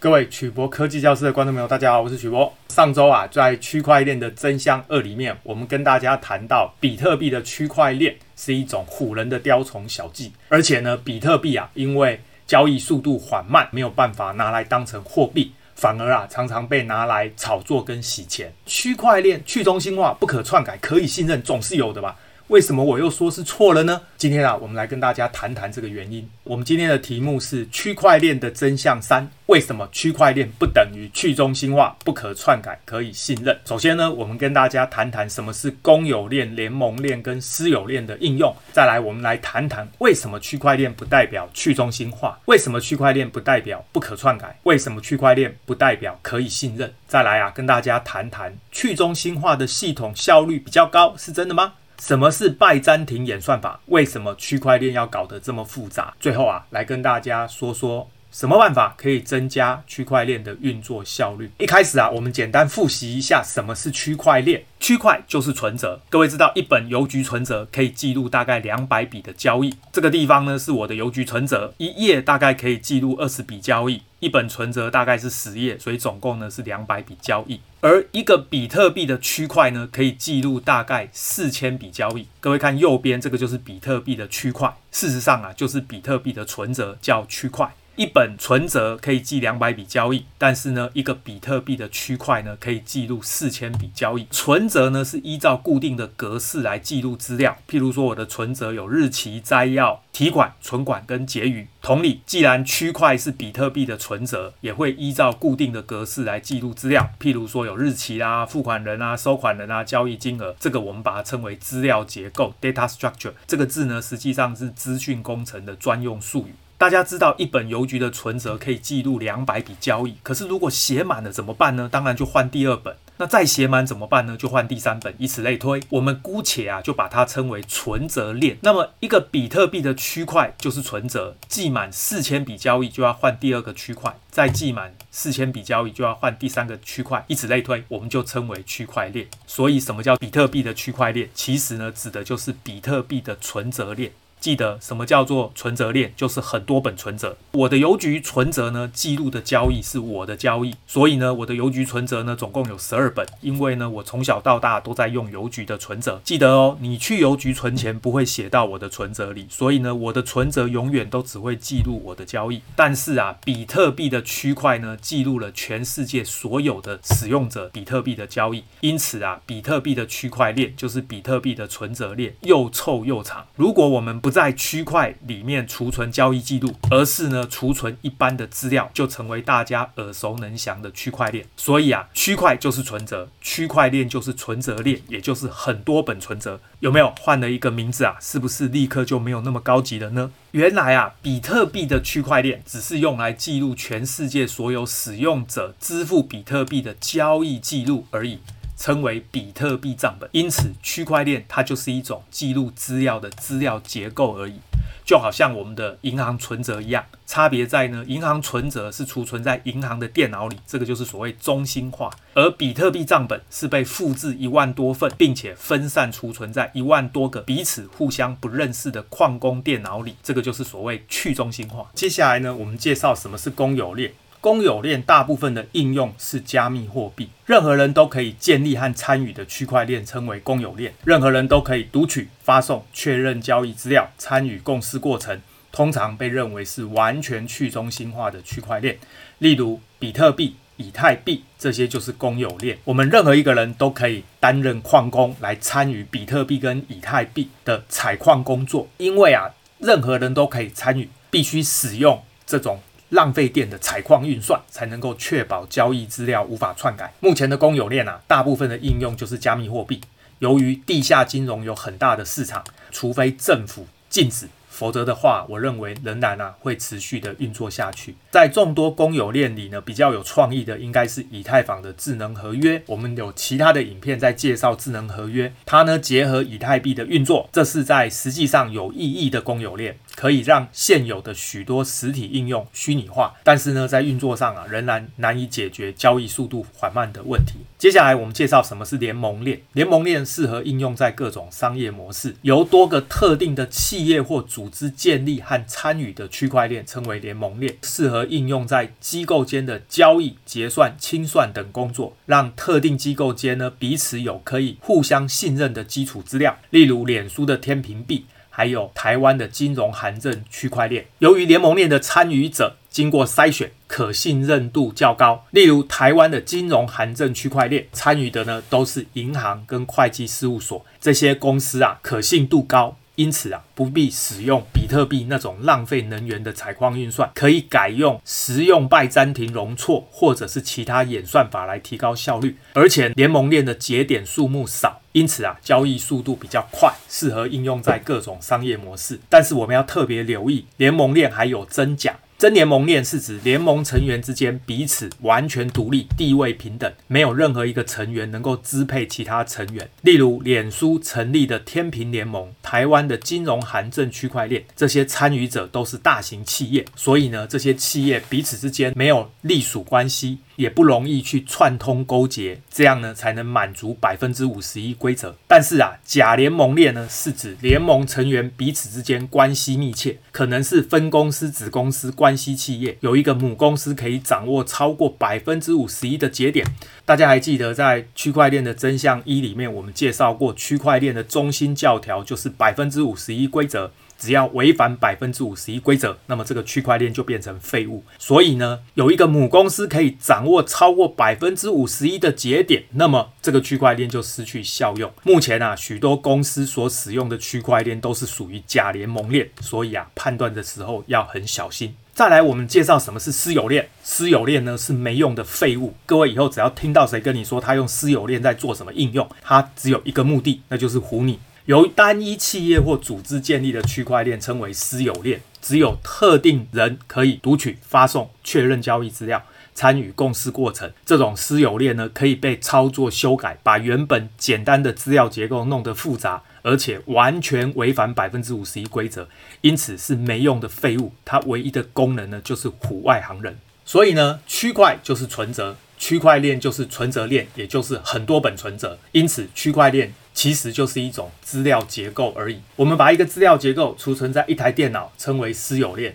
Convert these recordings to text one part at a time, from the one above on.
各位曲博科技教室的观众朋友，大家好，我是曲博。上周啊，在区块链的真相二里面，我们跟大家谈到，比特币的区块链是一种唬人的雕虫小技，而且呢，比特币啊，因为交易速度缓慢，没有办法拿来当成货币，反而啊，常常被拿来炒作跟洗钱。区块链去中心化、不可篡改、可以信任，总是有的吧？为什么我又说是错了呢？今天啊，我们来跟大家谈谈这个原因。我们今天的题目是区块链的真相三：为什么区块链不等于去中心化、不可篡改、可以信任？首先呢，我们跟大家谈谈什么是公有链、联盟链跟私有链的应用。再来，我们来谈谈为什么区块链不代表去中心化？为什么区块链不代表不可篡改？为什么区块链不代表可以信任？再来啊，跟大家谈谈去中心化的系统效率比较高，是真的吗？什么是拜占庭演算法？为什么区块链要搞得这么复杂？最后啊，来跟大家说说什么办法可以增加区块链的运作效率。一开始啊，我们简单复习一下什么是区块链。区块就是存折，各位知道一本邮局存折可以记录大概两百笔的交易。这个地方呢是我的邮局存折，一页大概可以记录二十笔交易。一本存折大概是十页，所以总共呢是两百笔交易。而一个比特币的区块呢，可以记录大概四千笔交易。各位看右边这个就是比特币的区块，事实上啊，就是比特币的存折叫区块。一本存折可以记两百笔交易，但是呢，一个比特币的区块呢，可以记录四千笔交易。存折呢是依照固定的格式来记录资料，譬如说我的存折有日期、摘要、提款、存款跟结余。同理，既然区块是比特币的存折，也会依照固定的格式来记录资料，譬如说有日期啊、付款人啊、收款人啊、交易金额。这个我们把它称为资料结构 （data structure）。这个字呢，实际上是资讯工程的专用术语。大家知道，一本邮局的存折可以记录两百笔交易。可是，如果写满了怎么办呢？当然就换第二本。那再写满怎么办呢？就换第三本，以此类推。我们姑且啊，就把它称为存折链。那么，一个比特币的区块就是存折，记满四千笔交易就要换第二个区块，再记满四千笔交易就要换第三个区块，以此类推，我们就称为区块链。所以，什么叫比特币的区块链？其实呢，指的就是比特币的存折链。记得什么叫做存折链？就是很多本存折。我的邮局存折呢，记录的交易是我的交易，所以呢，我的邮局存折呢，总共有十二本。因为呢，我从小到大都在用邮局的存折。记得哦，你去邮局存钱不会写到我的存折里，所以呢，我的存折永远都只会记录我的交易。但是啊，比特币的区块呢，记录了全世界所有的使用者比特币的交易。因此啊，比特币的区块链就是比特币的存折链，又臭又长。如果我们不不在区块里面储存交易记录，而是呢储存一般的资料，就成为大家耳熟能详的区块链。所以啊，区块就是存折，区块链就是存折链，也就是很多本存折。有没有换了一个名字啊？是不是立刻就没有那么高级了呢？原来啊，比特币的区块链只是用来记录全世界所有使用者支付比特币的交易记录而已。称为比特币账本，因此区块链它就是一种记录资料的资料结构而已，就好像我们的银行存折一样。差别在呢，银行存折是储存在银行的电脑里，这个就是所谓中心化；而比特币账本是被复制一万多份，并且分散储存在一万多个彼此互相不认识的矿工电脑里，这个就是所谓去中心化。接下来呢，我们介绍什么是公有链。公有链大部分的应用是加密货币，任何人都可以建立和参与的区块链称为公有链。任何人都可以读取、发送、确认交易资料、参与共识过程，通常被认为是完全去中心化的区块链。例如，比特币、以太币这些就是公有链。我们任何一个人都可以担任矿工来参与比特币跟以太币的采矿工作，因为啊，任何人都可以参与，必须使用这种。浪费电的采矿运算才能够确保交易资料无法篡改。目前的公有链啊，大部分的应用就是加密货币。由于地下金融有很大的市场，除非政府禁止。否则的话，我认为仍然啊会持续的运作下去。在众多公有链里呢，比较有创意的应该是以太坊的智能合约。我们有其他的影片在介绍智能合约，它呢结合以太币的运作，这是在实际上有意义的公有链，可以让现有的许多实体应用虚拟化，但是呢在运作上啊仍然难以解决交易速度缓慢的问题。接下来我们介绍什么是联盟链。联盟链适合应用在各种商业模式，由多个特定的企业或组织建立和参与的区块链称为联盟链，适合应用在机构间的交易、结算、清算等工作，让特定机构间呢彼此有可以互相信任的基础资料，例如脸书的天平币。还有台湾的金融函证区块链，由于联盟链的参与者经过筛选，可信任度较高。例如，台湾的金融函证区块链参与的呢，都是银行跟会计事务所这些公司啊，可信度高。因此啊，不必使用比特币那种浪费能源的采矿运算，可以改用实用拜占庭容错或者是其他演算法来提高效率。而且联盟链的节点数目少，因此啊，交易速度比较快，适合应用在各种商业模式。但是我们要特别留意，联盟链还有真假。真联盟链是指联盟成员之间彼此完全独立、地位平等，没有任何一个成员能够支配其他成员。例如，脸书成立的天平联盟、台湾的金融函证区块链，这些参与者都是大型企业，所以呢，这些企业彼此之间没有隶属关系。也不容易去串通勾结，这样呢才能满足百分之五十一规则。但是啊，假联盟链呢是指联盟成员彼此之间关系密切，可能是分公司、子公司关系企业，有一个母公司可以掌握超过百分之五十一的节点。大家还记得在区块链的真相一里面，我们介绍过区块链的中心教条就是百分之五十一规则。只要违反百分之五十一规则，那么这个区块链就变成废物。所以呢，有一个母公司可以掌握超过百分之五十一的节点，那么这个区块链就失去效用。目前啊，许多公司所使用的区块链都是属于假联盟链，所以啊，判断的时候要很小心。再来，我们介绍什么是私有链。私有链呢是没用的废物。各位以后只要听到谁跟你说他用私有链在做什么应用，他只有一个目的，那就是唬你。由单一企业或组织建立的区块链称为私有链，只有特定人可以读取、发送、确认交易资料、参与共识过程。这种私有链呢，可以被操作修改，把原本简单的资料结构弄得复杂，而且完全违反百分之五十一规则，因此是没用的废物。它唯一的功能呢，就是唬外行人。所以呢，区块就是存折，区块链就是存折链，也就是很多本存折。因此，区块链。其实就是一种资料结构而已。我们把一个资料结构储存在一台电脑，称为私有链；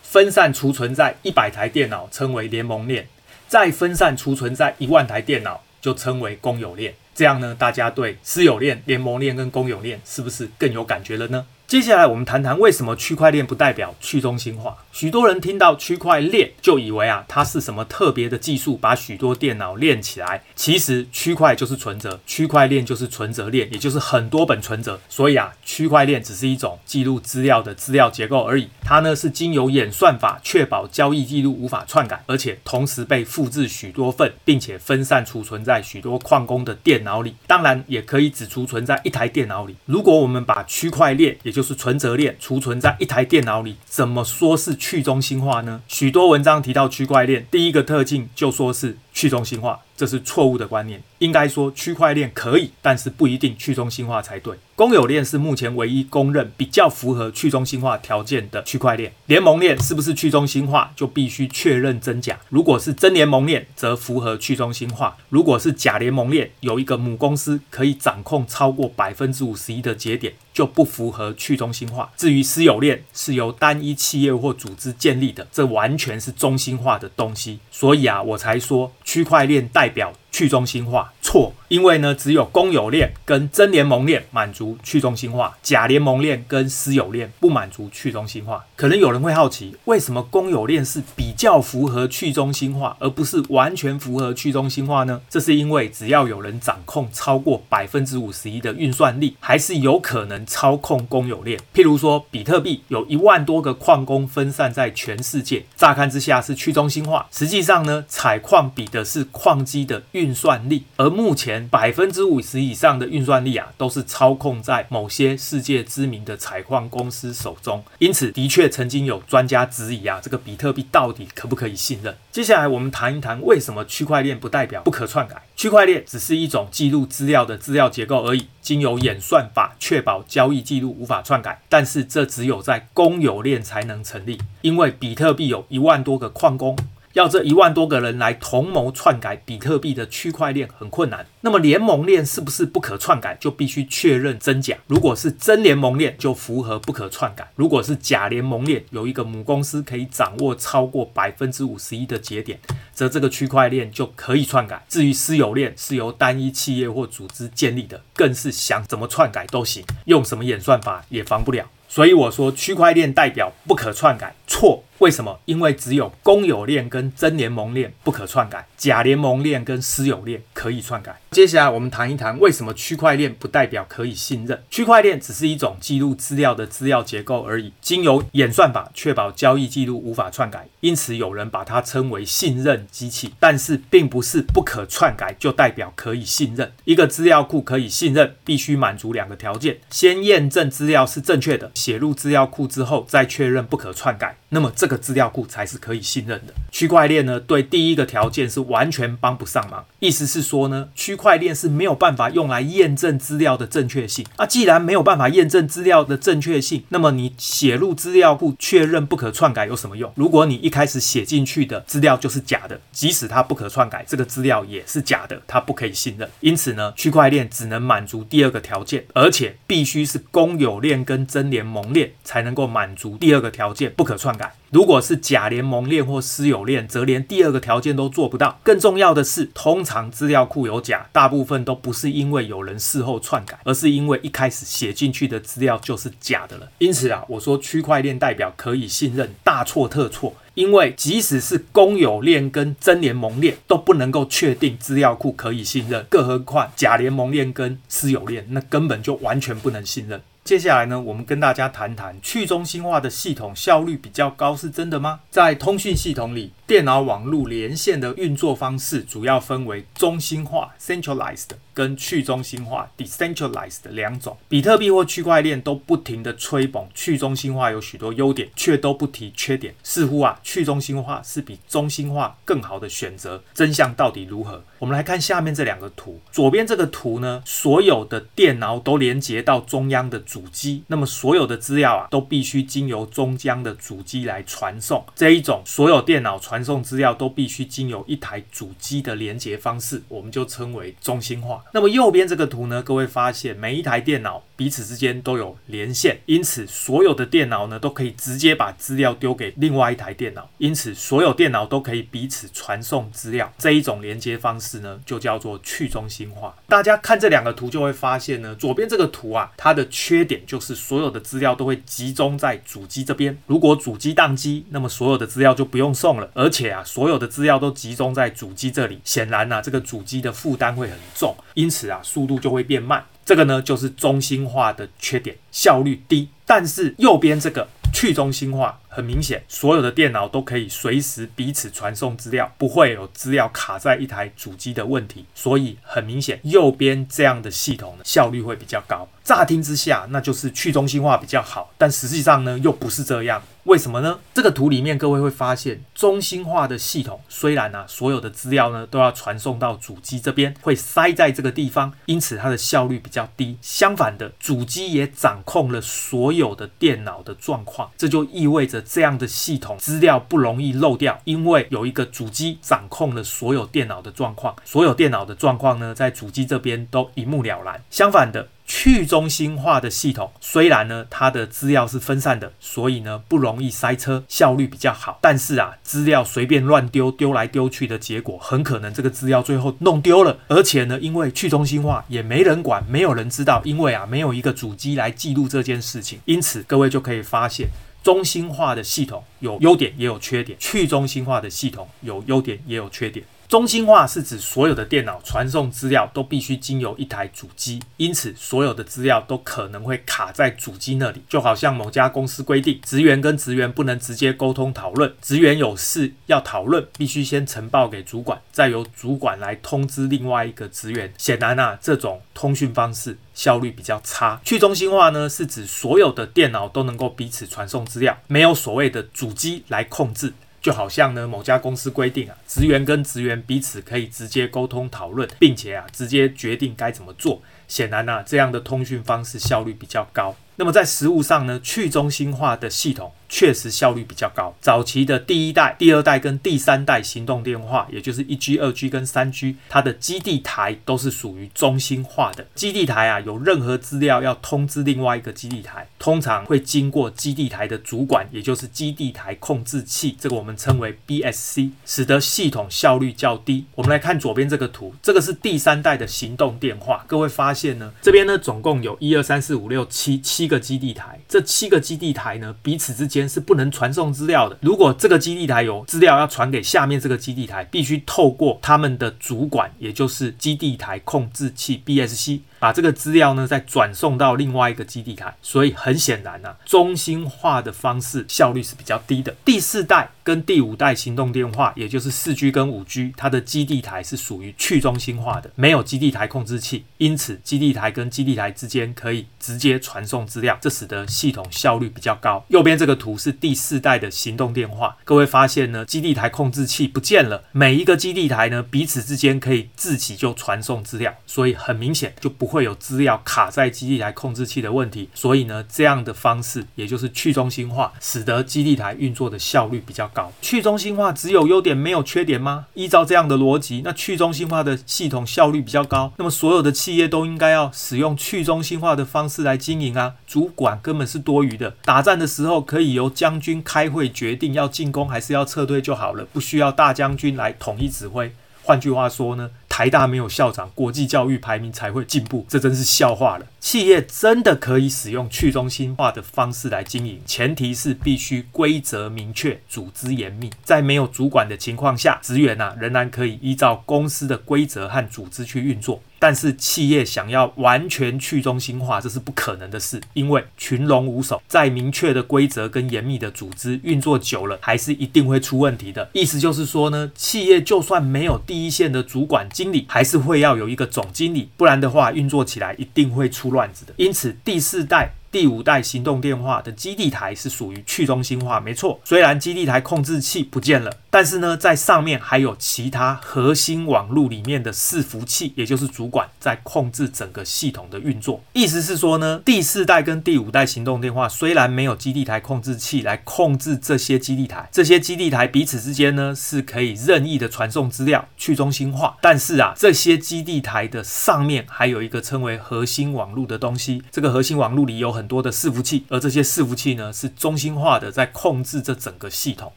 分散储存在一百台电脑，称为联盟链；再分散储存在一万台电脑，就称为公有链。这样呢，大家对私有链、联盟链跟公有链是不是更有感觉了呢？接下来我们谈谈为什么区块链不代表去中心化。许多人听到区块链就以为啊，它是什么特别的技术，把许多电脑链起来。其实区块就是存折，区块链就是存折链，也就是很多本存折。所以啊，区块链只是一种记录资料的资料结构而已。它呢是经由演算法确保交易记录无法篡改，而且同时被复制许多份，并且分散储存在许多矿工的电脑里。当然，也可以只储存在一台电脑里。如果我们把区块链，也就是存折链储存在一台电脑里，怎么说是去中心化呢？许多文章提到区块链，第一个特性就说是去中心化。这是错误的观念，应该说区块链可以，但是不一定去中心化才对。公有链是目前唯一公认比较符合去中心化条件的区块链。联盟链是不是去中心化，就必须确认真假。如果是真联盟链，则符合去中心化；如果是假联盟链，有一个母公司可以掌控超过百分之五十一的节点，就不符合去中心化。至于私有链是由单一企业或组织建立的，这完全是中心化的东西。所以啊，我才说区块链。代表去中心化。错，因为呢，只有公有链跟真联盟链满足去中心化，假联盟链跟私有链不满足去中心化。可能有人会好奇，为什么公有链是比较符合去中心化，而不是完全符合去中心化呢？这是因为只要有人掌控超过百分之五十一的运算力，还是有可能操控公有链。譬如说，比特币有一万多个矿工分散在全世界，乍看之下是去中心化，实际上呢，采矿比的是矿机的运算力，而目前百分之五十以上的运算力啊，都是操控在某些世界知名的采矿公司手中。因此，的确曾经有专家质疑啊，这个比特币到底可不可以信任？接下来我们谈一谈为什么区块链不代表不可篡改。区块链只是一种记录资料的资料结构而已，经由演算法确保交易记录无法篡改。但是这只有在公有链才能成立，因为比特币有一万多个矿工。要这一万多个人来同谋篡改比特币的区块链很困难。那么联盟链是不是不可篡改？就必须确认真假。如果是真联盟链，就符合不可篡改；如果是假联盟链，有一个母公司可以掌握超过百分之五十一的节点，则这个区块链就可以篡改。至于私有链是由单一企业或组织建立的，更是想怎么篡改都行，用什么演算法也防不了。所以我说，区块链代表不可篡改，错。为什么？因为只有公有链跟真联盟链不可篡改，假联盟链跟私有链可以篡改。接下来我们谈一谈为什么区块链不代表可以信任。区块链只是一种记录资料的资料结构而已，经由演算法确保交易记录无法篡改，因此有人把它称为信任机器。但是并不是不可篡改就代表可以信任。一个资料库可以信任，必须满足两个条件：先验证资料是正确的，写入资料库之后再确认不可篡改。那么这个个资料库才是可以信任的。区块链呢，对第一个条件是完全帮不上忙。意思是说呢，区块链是没有办法用来验证资料的正确性。啊，既然没有办法验证资料的正确性，那么你写入资料库确认不可篡改有什么用？如果你一开始写进去的资料就是假的，即使它不可篡改，这个资料也是假的，它不可以信任。因此呢，区块链只能满足第二个条件，而且必须是公有链跟真联盟链才能够满足第二个条件，不可篡改。如果是假联盟链或私有链，则连第二个条件都做不到。更重要的是，通常资料库有假，大部分都不是因为有人事后篡改，而是因为一开始写进去的资料就是假的了。因此啊，我说区块链代表可以信任，大错特错。因为即使是公有链跟真联盟链都不能够确定资料库可以信任，更何况假联盟链跟私有链，那根本就完全不能信任。接下来呢，我们跟大家谈谈去中心化的系统效率比较高，是真的吗？在通讯系统里，电脑网络连线的运作方式主要分为中心化 （centralized） 跟去中心化 （decentralized） 两种。比特币或区块链都不停地吹捧去中心化有许多优点，却都不提缺点。似乎啊，去中心化是比中心化更好的选择。真相到底如何？我们来看下面这两个图。左边这个图呢，所有的电脑都连接到中央的主机，那么所有的资料啊，都必须经由中央的主机来传送。这一种所有电脑传送资料都必须经由一台主机的连接方式，我们就称为中心化。那么右边这个图呢，各位发现每一台电脑彼此之间都有连线，因此所有的电脑呢都可以直接把资料丢给另外一台电脑，因此所有电脑都可以彼此传送资料。这一种连接方式呢，就叫做去中心化。大家看这两个图就会发现呢，左边这个图啊，它的缺点就是所有的资料都会集中在主机这边。如果主机宕机，那么所有的资料就不用送了。而且啊，所有的资料都集中在主机这里，显然呢、啊，这个主机的负担会很重，因此啊，速度就会变慢。这个呢，就是中心化的缺点，效率低。但是右边这个去中心化，很明显，所有的电脑都可以随时彼此传送资料，不会有资料卡在一台主机的问题。所以很明显，右边这样的系统呢，效率会比较高。乍听之下，那就是去中心化比较好，但实际上呢，又不是这样。为什么呢？这个图里面各位会发现，中心化的系统虽然啊，所有的资料呢都要传送到主机这边，会塞在这个地方，因此它的效率比较低。相反的，主机也掌控了所有的电脑的状况，这就意味着这样的系统资料不容易漏掉，因为有一个主机掌控了所有电脑的状况，所有电脑的状况呢，在主机这边都一目了然。相反的。去中心化的系统虽然呢，它的资料是分散的，所以呢不容易塞车，效率比较好。但是啊，资料随便乱丢，丢来丢去的结果，很可能这个资料最后弄丢了。而且呢，因为去中心化也没人管，没有人知道，因为啊没有一个主机来记录这件事情。因此，各位就可以发现，中心化的系统有优点也有缺点，去中心化的系统有优点也有缺点。中心化是指所有的电脑传送资料都必须经由一台主机，因此所有的资料都可能会卡在主机那里。就好像某家公司规定，职员跟职员不能直接沟通讨论，职员有事要讨论，必须先呈报给主管，再由主管来通知另外一个职员。显然啊，这种通讯方式效率比较差。去中心化呢，是指所有的电脑都能够彼此传送资料，没有所谓的主机来控制。就好像呢，某家公司规定啊，职员跟职员彼此可以直接沟通讨论，并且啊，直接决定该怎么做。显然啊，这样的通讯方式效率比较高。那么在实物上呢，去中心化的系统确实效率比较高。早期的第一代、第二代跟第三代行动电话，也就是 1G、2G 跟 3G，它的基地台都是属于中心化的。基地台啊，有任何资料要通知另外一个基地台，通常会经过基地台的主管，也就是基地台控制器，这个我们称为 BSC，使得系统效率较低。我们来看左边这个图，这个是第三代的行动电话。各位发现呢，这边呢总共有一二三四五六七七个基地台，这七个基地台呢彼此之间是不能传送资料的。如果这个基地台有资料要传给下面这个基地台，必须透过他们的主管，也就是基地台控制器 BSC。把这个资料呢再转送到另外一个基地台，所以很显然呢、啊，中心化的方式效率是比较低的。第四代跟第五代行动电话，也就是四 G 跟五 G，它的基地台是属于去中心化的，没有基地台控制器，因此基地台跟基地台之间可以直接传送资料，这使得系统效率比较高。右边这个图是第四代的行动电话，各位发现呢，基地台控制器不见了，每一个基地台呢彼此之间可以自己就传送资料，所以很明显就不会。有资料卡在基地台控制器的问题，所以呢，这样的方式也就是去中心化，使得基地台运作的效率比较高。去中心化只有优点没有缺点吗？依照这样的逻辑，那去中心化的系统效率比较高，那么所有的企业都应该要使用去中心化的方式来经营啊，主管根本是多余的。打仗的时候可以由将军开会决定要进攻还是要撤退就好了，不需要大将军来统一指挥。换句话说呢，台大没有校长，国际教育排名才会进步，这真是笑话了。企业真的可以使用去中心化的方式来经营，前提是必须规则明确、组织严密，在没有主管的情况下，职员啊仍然可以依照公司的规则和组织去运作。但是企业想要完全去中心化，这是不可能的事，因为群龙无首，在明确的规则跟严密的组织运作久了，还是一定会出问题的。意思就是说呢，企业就算没有第一线的主管经理，还是会要有一个总经理，不然的话，运作起来一定会出乱子的。因此，第四代。第五代行动电话的基地台是属于去中心化，没错。虽然基地台控制器不见了，但是呢，在上面还有其他核心网络里面的伺服器，也就是主管在控制整个系统的运作。意思是说呢，第四代跟第五代行动电话虽然没有基地台控制器来控制这些基地台，这些基地台彼此之间呢是可以任意的传送资料，去中心化。但是啊，这些基地台的上面还有一个称为核心网络的东西，这个核心网络里有很很多的伺服器，而这些伺服器呢是中心化的，在控制这整个系统。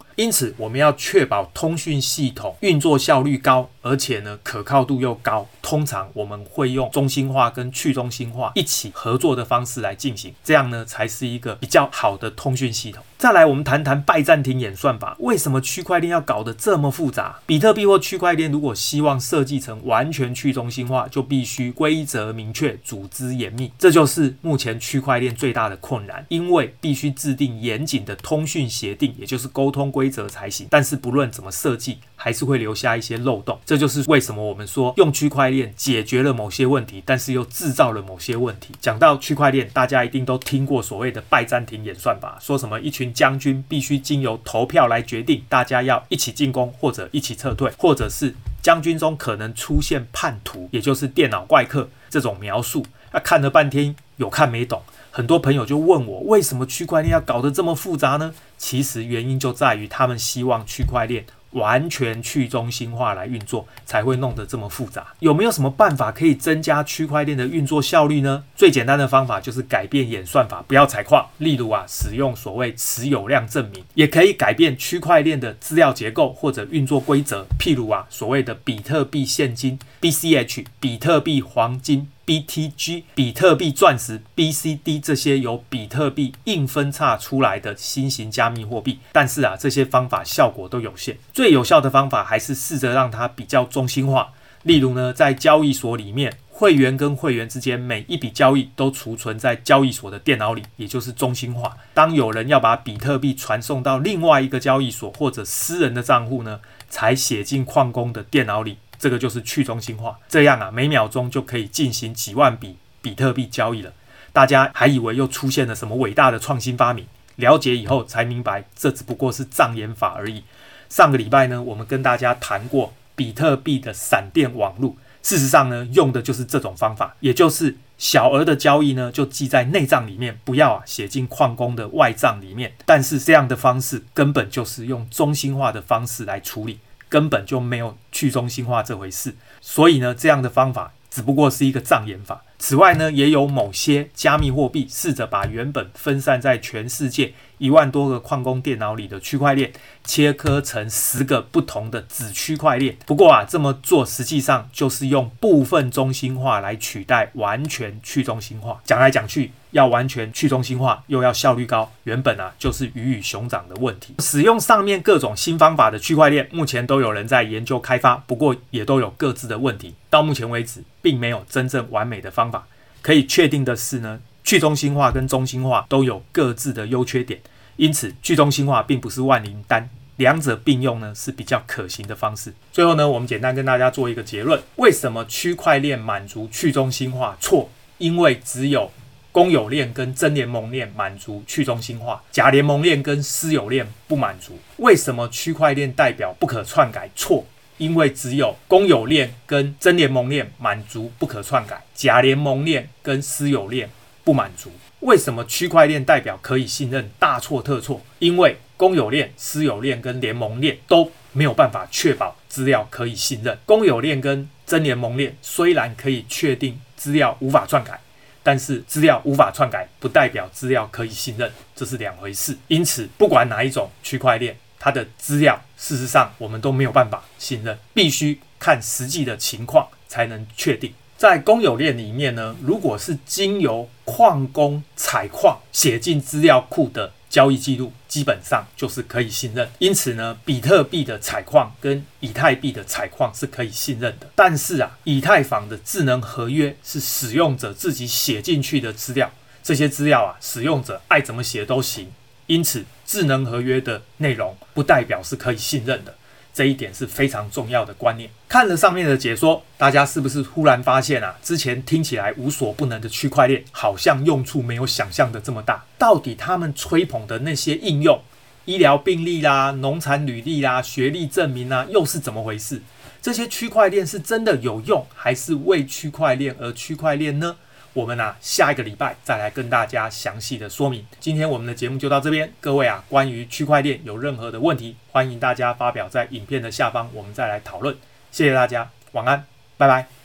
因此，我们要确保通讯系统运作效率高，而且呢可靠度又高。通常我们会用中心化跟去中心化一起合作的方式来进行，这样呢才是一个比较好的通讯系统。再来，我们谈谈拜占庭演算法。为什么区块链要搞得这么复杂？比特币或区块链如果希望设计成完全去中心化，就必须规则明确、组织严密。这就是目前区块链最大的困难，因为必须制定严谨的通讯协定，也就是沟通规则才行。但是不论怎么设计，还是会留下一些漏洞。这就是为什么我们说用区块链解决了某些问题，但是又制造了某些问题。讲到区块链，大家一定都听过所谓的拜占庭演算法，说什么一群。将军必须经由投票来决定，大家要一起进攻或者一起撤退，或者是将军中可能出现叛徒，也就是电脑怪客这种描述。啊，看了半天有看没懂，很多朋友就问我，为什么区块链要搞得这么复杂呢？其实原因就在于他们希望区块链。完全去中心化来运作，才会弄得这么复杂。有没有什么办法可以增加区块链的运作效率呢？最简单的方法就是改变演算法，不要采矿。例如啊，使用所谓持有量证明，也可以改变区块链的资料结构或者运作规则。譬如啊，所谓的比特币现金 （BCH）、比特币黄金。BTG、比特币钻石、BCD 这些由比特币硬分叉出来的新型加密货币，但是啊，这些方法效果都有限。最有效的方法还是试着让它比较中心化。例如呢，在交易所里面，会员跟会员之间每一笔交易都储存在交易所的电脑里，也就是中心化。当有人要把比特币传送到另外一个交易所或者私人的账户呢，才写进矿工的电脑里。这个就是去中心化，这样啊，每秒钟就可以进行几万笔比特币交易了。大家还以为又出现了什么伟大的创新发明，了解以后才明白，这只不过是障眼法而已。上个礼拜呢，我们跟大家谈过比特币的闪电网络，事实上呢，用的就是这种方法，也就是小额的交易呢就记在内账里面，不要啊写进矿工的外账里面。但是这样的方式根本就是用中心化的方式来处理，根本就没有去中心化这回事。所以呢，这样的方法只不过是一个障眼法。此外呢，也有某些加密货币试着把原本分散在全世界一万多个矿工电脑里的区块链切割成十个不同的子区块链。不过啊，这么做实际上就是用部分中心化来取代完全去中心化。讲来讲去，要完全去中心化又要效率高，原本啊就是鱼与熊掌的问题。使用上面各种新方法的区块链，目前都有人在研究开发，不过也都有各自的问题。到目前为止，并没有真正完美的方法。可以确定的是呢，去中心化跟中心化都有各自的优缺点，因此去中心化并不是万灵丹，两者并用呢是比较可行的方式。最后呢，我们简单跟大家做一个结论：为什么区块链满足去中心化？错，因为只有公有链跟真联盟链满足去中心化，假联盟链跟私有链不满足。为什么区块链代表不可篡改？错。因为只有公有链跟真联盟链满足不可篡改，假联盟链跟私有链不满足。为什么区块链代表可以信任？大错特错。因为公有链、私有链跟联盟链都没有办法确保资料可以信任。公有链跟真联盟链虽然可以确定资料无法篡改，但是资料无法篡改不代表资料可以信任，这是两回事。因此，不管哪一种区块链。它的资料，事实上我们都没有办法信任，必须看实际的情况才能确定。在公有链里面呢，如果是经由矿工采矿写进资料库的交易记录，基本上就是可以信任。因此呢，比特币的采矿跟以太币的采矿是可以信任的。但是啊，以太坊的智能合约是使用者自己写进去的资料，这些资料啊，使用者爱怎么写都行。因此，智能合约的内容不代表是可以信任的，这一点是非常重要的观念。看了上面的解说，大家是不是忽然发现啊，之前听起来无所不能的区块链，好像用处没有想象的这么大？到底他们吹捧的那些应用，医疗病历啦、农产履历啦、学历证明啦，又是怎么回事？这些区块链是真的有用，还是为区块链而区块链呢？我们啊，下一个礼拜再来跟大家详细的说明。今天我们的节目就到这边，各位啊，关于区块链有任何的问题，欢迎大家发表在影片的下方，我们再来讨论。谢谢大家，晚安，拜拜。